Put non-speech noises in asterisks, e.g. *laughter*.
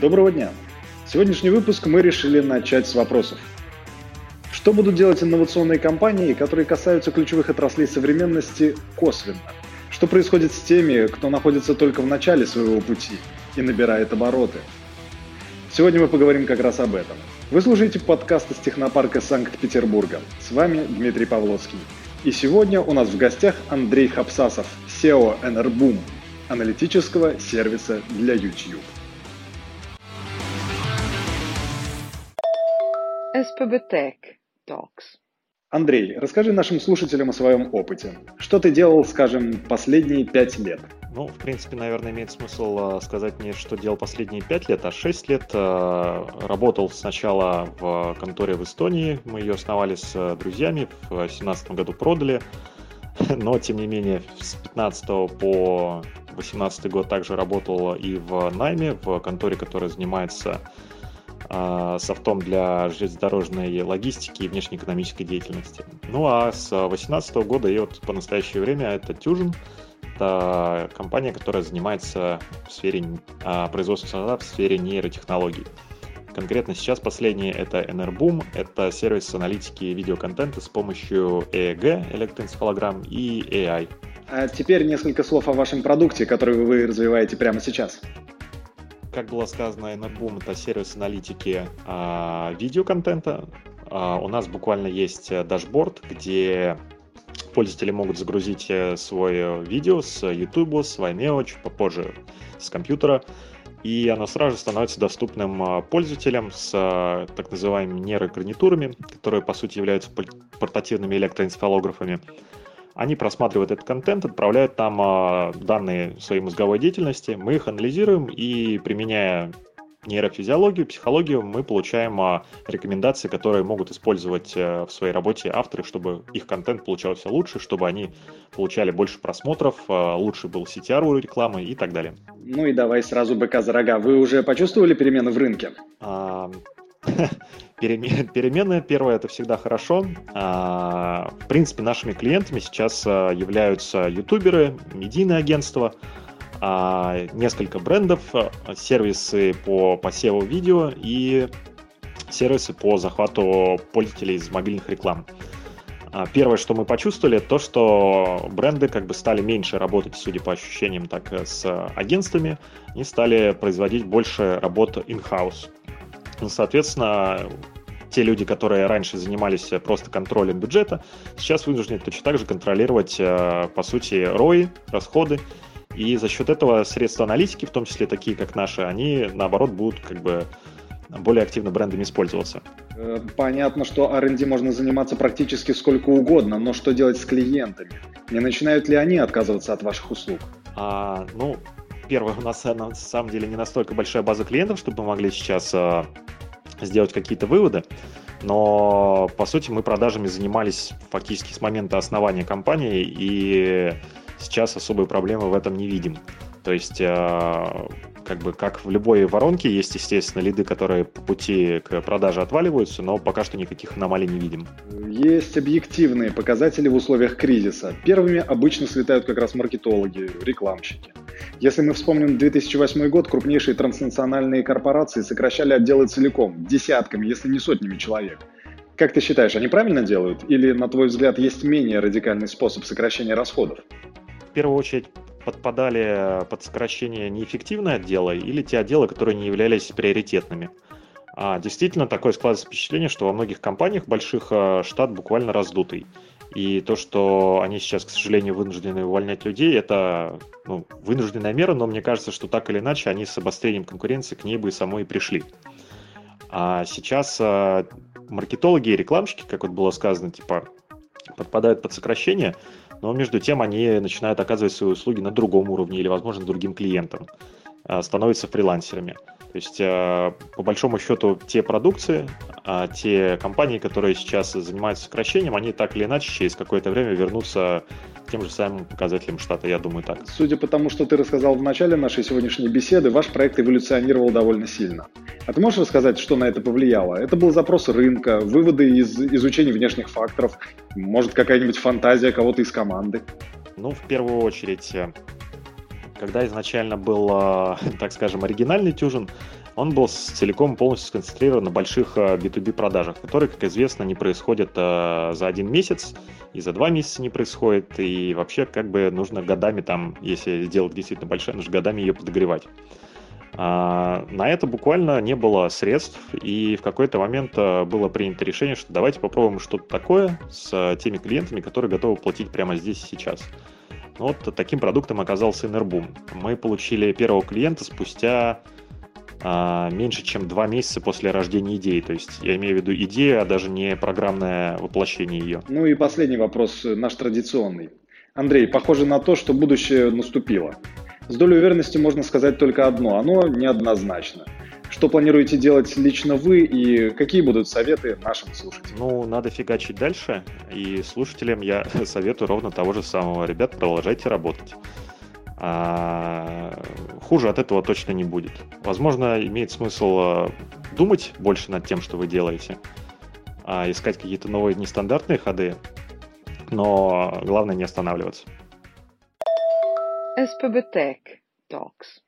Доброго дня! Сегодняшний выпуск мы решили начать с вопросов. Что будут делать инновационные компании, которые касаются ключевых отраслей современности косвенно? Что происходит с теми, кто находится только в начале своего пути и набирает обороты? Сегодня мы поговорим как раз об этом. Вы слушаете подкаст из технопарка Санкт-Петербурга. С вами Дмитрий Павловский. И сегодня у нас в гостях Андрей Хапсасов, SEO Enerboom, аналитического сервиса для YouTube. SPB Tech Talks. Андрей, расскажи нашим слушателям о своем опыте. Что ты делал, скажем, последние пять лет? Ну, в принципе, наверное, имеет смысл э, сказать не, что делал последние пять лет, а шесть лет. Э, работал сначала в конторе в Эстонии, мы ее основали с друзьями, в 2017 году продали, *laughs* но, тем не менее, с 15 по 18 год также работал и в найме, в конторе, которая занимается э, софтом для железнодорожной логистики и внешнеэкономической деятельности. Ну а с 2018 года и вот по настоящее время это Тюжин, это компания, которая занимается в сфере э, производства софта в сфере нейротехнологий. Конкретно сейчас последнее это Enerboom, это сервис аналитики видеоконтента с помощью EEG, электроэнцефалограмм, и AI. А теперь несколько слов о вашем продукте, который вы развиваете прямо сейчас. Как было сказано, Enerboom — это сервис аналитики а, видеоконтента. А, у нас буквально есть дашборд, где пользователи могут загрузить э, свое видео с YouTube, с Vimeo, чуть попозже с компьютера, и оно сразу же становится доступным а, пользователям с так называемыми нейрогарнитурами, которые по сути являются портативными электроэнцефалографами. Они просматривают этот контент, отправляют там э, данные своей мозговой деятельности, мы их анализируем и, применяя нейрофизиологию, психологию, мы получаем э, рекомендации, которые могут использовать э, в своей работе авторы, чтобы их контент получался лучше, чтобы они получали больше просмотров, э, лучше был CTR у рекламы и так далее. Ну и давай сразу быка за рога. Вы уже почувствовали перемены в рынке? А, *laughs* Перемены, первое, это всегда хорошо. А, в принципе, нашими клиентами сейчас а, являются ютуберы, медийные агентства, а, несколько брендов, сервисы по посеву видео и сервисы по захвату пользователей из мобильных реклам. Первое, что мы почувствовали, то, что бренды как бы стали меньше работать, судя по ощущениям, так с агентствами, и стали производить больше работ in-house. Ну, соответственно, те люди, которые раньше занимались просто контролем бюджета, сейчас вынуждены точно так же контролировать, э, по сути, ROI, расходы, и за счет этого средства аналитики, в том числе такие, как наши, они, наоборот, будут как бы более активно брендами использоваться. Э, понятно, что R&D можно заниматься практически сколько угодно, но что делать с клиентами? Не начинают ли они отказываться от ваших услуг? А, ну, первое, у нас на самом деле не настолько большая база клиентов, чтобы мы могли сейчас э, сделать какие-то выводы. Но, по сути, мы продажами занимались фактически с момента основания компании, и сейчас особой проблемы в этом не видим. То есть, э, как бы, как в любой воронке, есть, естественно, лиды, которые по пути к продаже отваливаются, но пока что никаких аномалий не видим. Есть объективные показатели в условиях кризиса. Первыми обычно слетают как раз маркетологи, рекламщики. Если мы вспомним 2008 год, крупнейшие транснациональные корпорации сокращали отделы целиком, десятками, если не сотнями человек. Как ты считаешь, они правильно делают? Или, на твой взгляд, есть менее радикальный способ сокращения расходов? В первую очередь подпадали под сокращение неэффективные отделы или те отделы, которые не являлись приоритетными. А действительно, такое складывается впечатление, что во многих компаниях больших а, штат буквально раздутый. И то, что они сейчас, к сожалению, вынуждены увольнять людей, это ну, вынужденная мера, но мне кажется, что так или иначе они с обострением конкуренции к ней бы самой и пришли. А сейчас а, маркетологи и рекламщики, как вот было сказано, типа подпадают под сокращение, но между тем они начинают оказывать свои услуги на другом уровне или, возможно, другим клиентам, а, становятся фрилансерами. То есть, а, по большому счету, те продукции, а, те компании, которые сейчас занимаются сокращением, они так или иначе через какое-то время вернутся к тем же самым показателям штата, я думаю так. Судя по тому, что ты рассказал в начале нашей сегодняшней беседы, ваш проект эволюционировал довольно сильно. А ты можешь рассказать, что на это повлияло? Это был запрос рынка, выводы из изучения внешних факторов, может, какая-нибудь фантазия кого-то из команды? Ну, в первую очередь, когда изначально был, *laughs* так скажем, оригинальный тюжин, он был целиком полностью сконцентрирован на больших B2B продажах, которые, как известно, не происходят за один месяц, и за два месяца не происходит, и вообще как бы нужно годами там, если сделать действительно большая, нужно годами ее подогревать. А, на это буквально не было средств, и в какой-то момент а, было принято решение, что давайте попробуем что-то такое с теми клиентами, которые готовы платить прямо здесь и сейчас. Вот таким продуктом оказался Enerboom. Мы получили первого клиента спустя а, меньше, чем два месяца после рождения идеи. То есть я имею в виду идею, а даже не программное воплощение ее. Ну и последний вопрос, наш традиционный. Андрей, похоже на то, что будущее наступило. С долей уверенности можно сказать только одно, оно неоднозначно. Что планируете делать лично вы и какие будут советы нашим слушателям? Ну, надо фигачить дальше, и слушателям я *laughs* советую ровно того же самого. Ребят, продолжайте работать. А, хуже от этого точно не будет. Возможно, имеет смысл а, думать больше над тем, что вы делаете, а искать какие-то новые нестандартные ходы, но главное не останавливаться. Tech Talks.